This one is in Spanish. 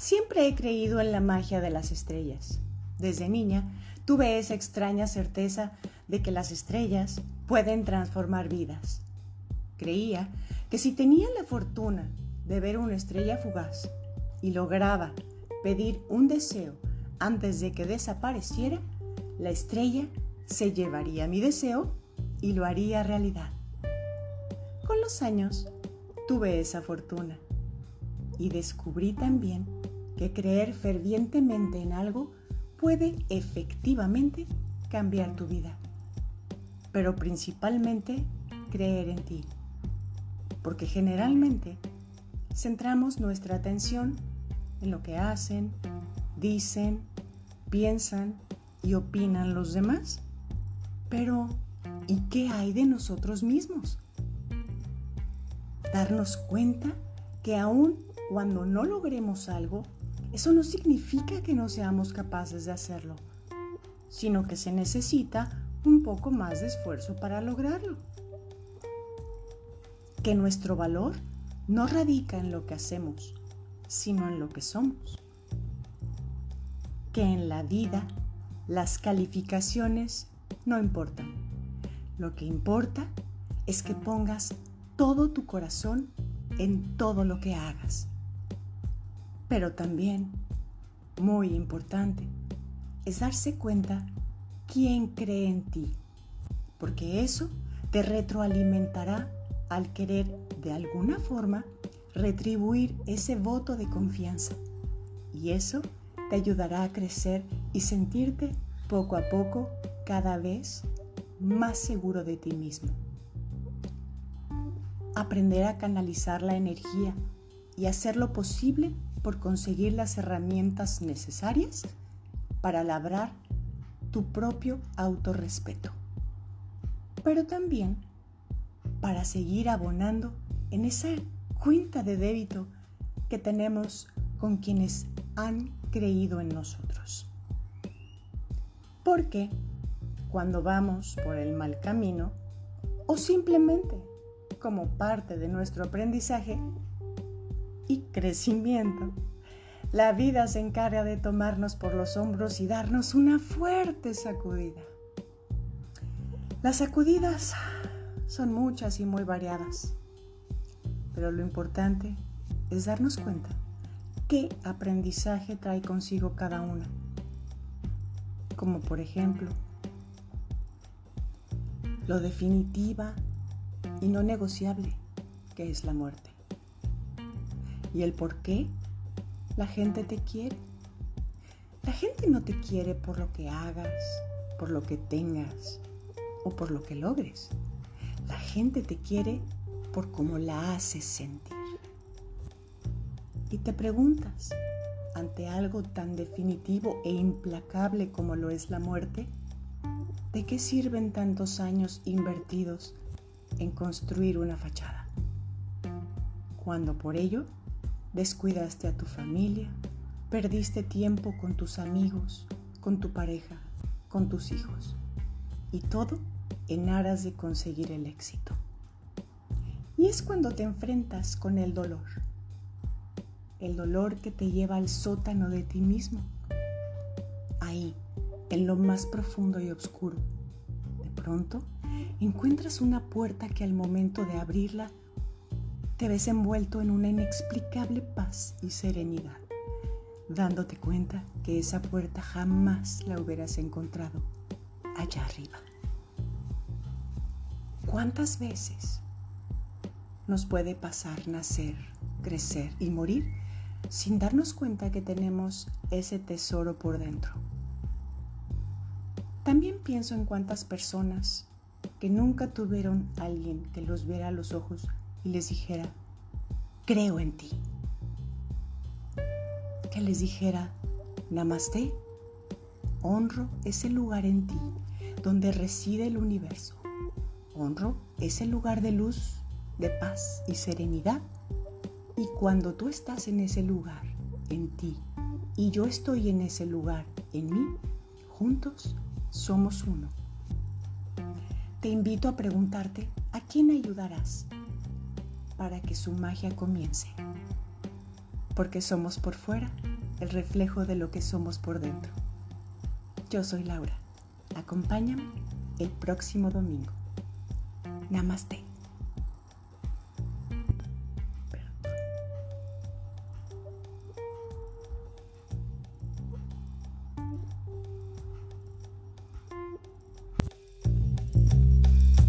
Siempre he creído en la magia de las estrellas. Desde niña tuve esa extraña certeza de que las estrellas pueden transformar vidas. Creía que si tenía la fortuna de ver una estrella fugaz y lograba pedir un deseo antes de que desapareciera, la estrella se llevaría mi deseo y lo haría realidad. Con los años tuve esa fortuna y descubrí también que creer fervientemente en algo puede efectivamente cambiar tu vida, pero principalmente creer en ti, porque generalmente centramos nuestra atención en lo que hacen, dicen, piensan y opinan los demás. Pero, ¿y qué hay de nosotros mismos? Darnos cuenta que aun cuando no logremos algo, eso no significa que no seamos capaces de hacerlo, sino que se necesita un poco más de esfuerzo para lograrlo. Que nuestro valor no radica en lo que hacemos, sino en lo que somos. Que en la vida las calificaciones no importan. Lo que importa es que pongas todo tu corazón en todo lo que hagas. Pero también, muy importante, es darse cuenta quién cree en ti, porque eso te retroalimentará al querer de alguna forma retribuir ese voto de confianza. Y eso te ayudará a crecer y sentirte poco a poco cada vez más seguro de ti mismo. Aprender a canalizar la energía y hacer lo posible por conseguir las herramientas necesarias para labrar tu propio autorrespeto. Pero también para seguir abonando en esa cuenta de débito que tenemos con quienes han creído en nosotros. Porque cuando vamos por el mal camino o simplemente como parte de nuestro aprendizaje y crecimiento, la vida se encarga de tomarnos por los hombros y darnos una fuerte sacudida. Las sacudidas son muchas y muy variadas, pero lo importante es darnos cuenta qué aprendizaje trae consigo cada una. Como por ejemplo, lo definitiva y no negociable que es la muerte. Y el por qué la gente te quiere. La gente no te quiere por lo que hagas, por lo que tengas o por lo que logres. La gente te quiere por cómo la haces sentir. Y te preguntas, ante algo tan definitivo e implacable como lo es la muerte, ¿de qué sirven tantos años invertidos en construir una fachada? Cuando por ello descuidaste a tu familia, perdiste tiempo con tus amigos, con tu pareja, con tus hijos. Y todo en aras de conseguir el éxito. Y es cuando te enfrentas con el dolor. El dolor que te lleva al sótano de ti mismo. Ahí, en lo más profundo y oscuro. De pronto, encuentras una puerta que al momento de abrirla, te ves envuelto en una inexplicable paz y serenidad, dándote cuenta que esa puerta jamás la hubieras encontrado allá arriba. ¿Cuántas veces nos puede pasar nacer, crecer y morir sin darnos cuenta que tenemos ese tesoro por dentro? También pienso en cuántas personas que nunca tuvieron alguien que los viera a los ojos y les dijera, creo en ti. Que les dijera, namaste, honro ese lugar en ti donde reside el universo honro ese lugar de luz, de paz y serenidad. Y cuando tú estás en ese lugar, en ti, y yo estoy en ese lugar, en mí, juntos somos uno. Te invito a preguntarte a quién ayudarás para que su magia comience. porque somos por fuera el reflejo de lo que somos por dentro. Yo soy Laura. Acompáñame el próximo domingo. Namaste.